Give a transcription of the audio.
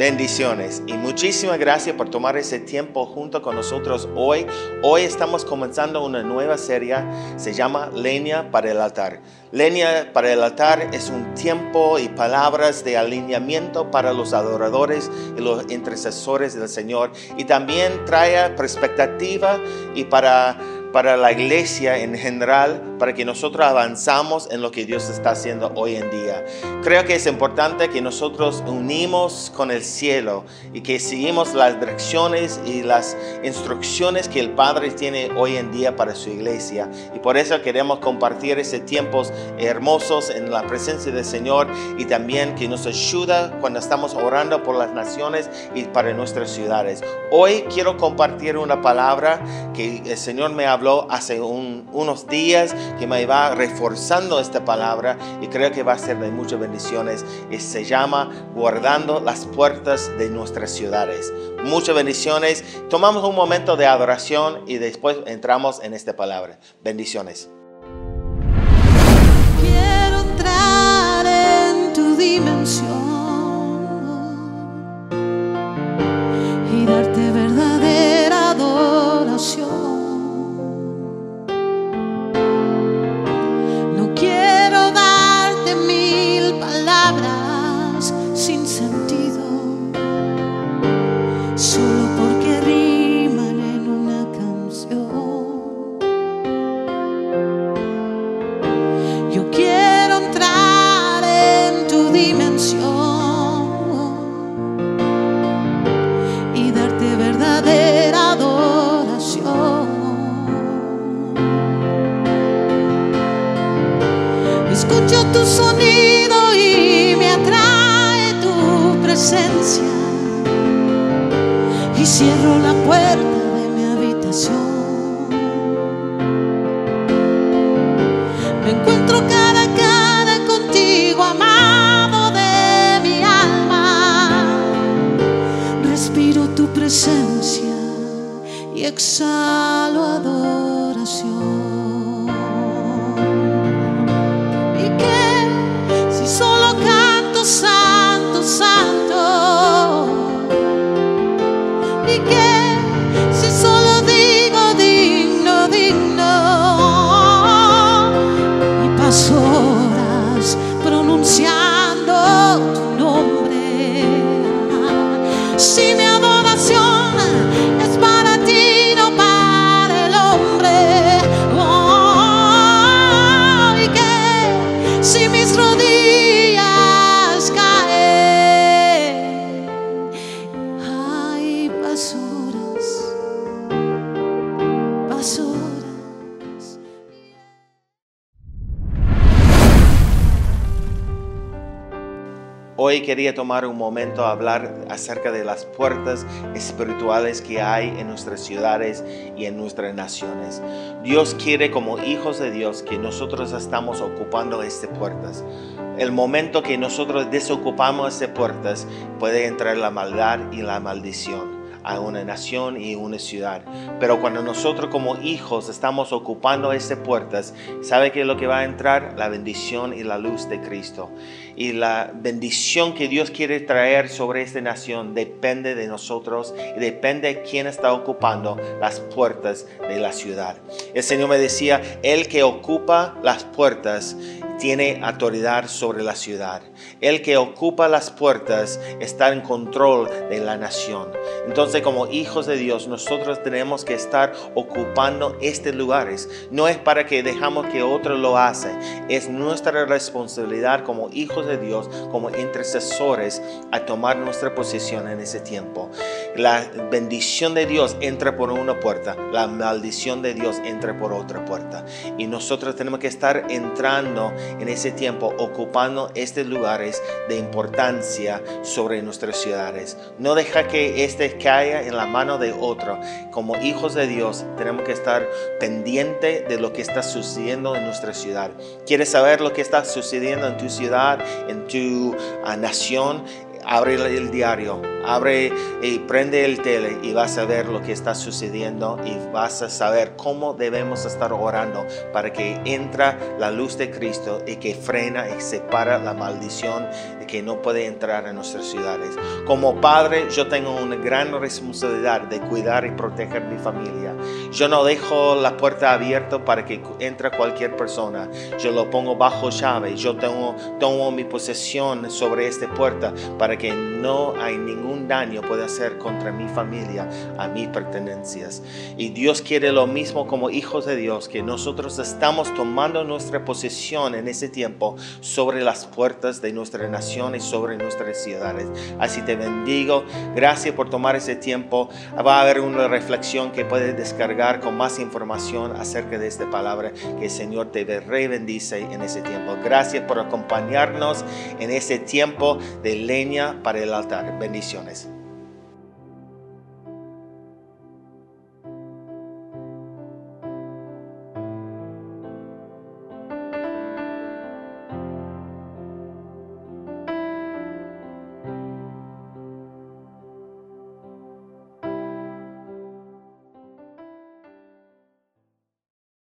Bendiciones y muchísimas gracias por tomar ese tiempo junto con nosotros hoy. Hoy estamos comenzando una nueva serie, se llama Leña para el altar. Leña para el altar es un tiempo y palabras de alineamiento para los adoradores y los intercesores del Señor y también trae perspectiva y para para la iglesia en general, para que nosotros avanzamos en lo que Dios está haciendo hoy en día. Creo que es importante que nosotros unimos con el cielo y que seguimos las direcciones y las instrucciones que el Padre tiene hoy en día para su iglesia. Y por eso queremos compartir ese tiempos hermosos en la presencia del Señor y también que nos ayuda cuando estamos orando por las naciones y para nuestras ciudades. Hoy quiero compartir una palabra que el Señor me ha habló hace unos días que me va reforzando esta palabra y creo que va a ser de muchas bendiciones. Y se llama guardando las puertas de nuestras ciudades. Muchas bendiciones. Tomamos un momento de adoración y después entramos en esta palabra. Bendiciones. Quiero entrar en tu dimensión y cierro la puerta de mi habitación. Me encuentro cara a cara contigo, amado de mi alma. Respiro tu presencia y exhalo adoración. Hoy quería tomar un momento a hablar acerca de las puertas espirituales que hay en nuestras ciudades y en nuestras naciones. Dios quiere como hijos de Dios que nosotros estamos ocupando estas puertas. El momento que nosotros desocupamos estas puertas puede entrar la maldad y la maldición a una nación y una ciudad. Pero cuando nosotros como hijos estamos ocupando estas puertas, ¿sabe qué es lo que va a entrar? La bendición y la luz de Cristo. Y la bendición que Dios quiere traer sobre esta nación depende de nosotros y depende de quién está ocupando las puertas de la ciudad. El Señor me decía, el que ocupa las puertas tiene autoridad sobre la ciudad. El que ocupa las puertas está en control de la nación. Entonces, como hijos de Dios, nosotros tenemos que estar ocupando estos lugares. No es para que dejamos que otro lo hace. Es nuestra responsabilidad como hijos de Dios, como intercesores, a tomar nuestra posición en ese tiempo. La bendición de Dios entra por una puerta, la maldición de Dios entra por otra puerta. Y nosotros tenemos que estar entrando en ese tiempo, ocupando estos lugares de importancia sobre nuestras ciudades. No deja que este caiga en la mano de otro. Como hijos de Dios, tenemos que estar pendiente de lo que está sucediendo en nuestra ciudad. ¿Quieres saber lo que está sucediendo en tu ciudad, en tu ah, nación? Abre el diario, abre y prende el tele y vas a ver lo que está sucediendo y vas a saber cómo debemos estar orando para que entra la luz de Cristo y que frena y separa la maldición que no puede entrar en nuestras ciudades. Como padre, yo tengo una gran responsabilidad de cuidar y proteger mi familia. Yo no dejo la puerta abierta para que entre cualquier persona. Yo lo pongo bajo llave. Yo tomo mi posesión sobre esta puerta para que no hay ningún daño pueda hacer contra mi familia, a mis pertenencias. Y Dios quiere lo mismo como hijos de Dios, que nosotros estamos tomando nuestra posesión en ese tiempo sobre las puertas de nuestra nación y sobre nuestras ciudades. Así te bendigo. Gracias por tomar ese tiempo. Va a haber una reflexión que puedes descargar con más información acerca de esta palabra. Que el Señor te bendice en ese tiempo. Gracias por acompañarnos en ese tiempo de leña para el altar. Bendiciones.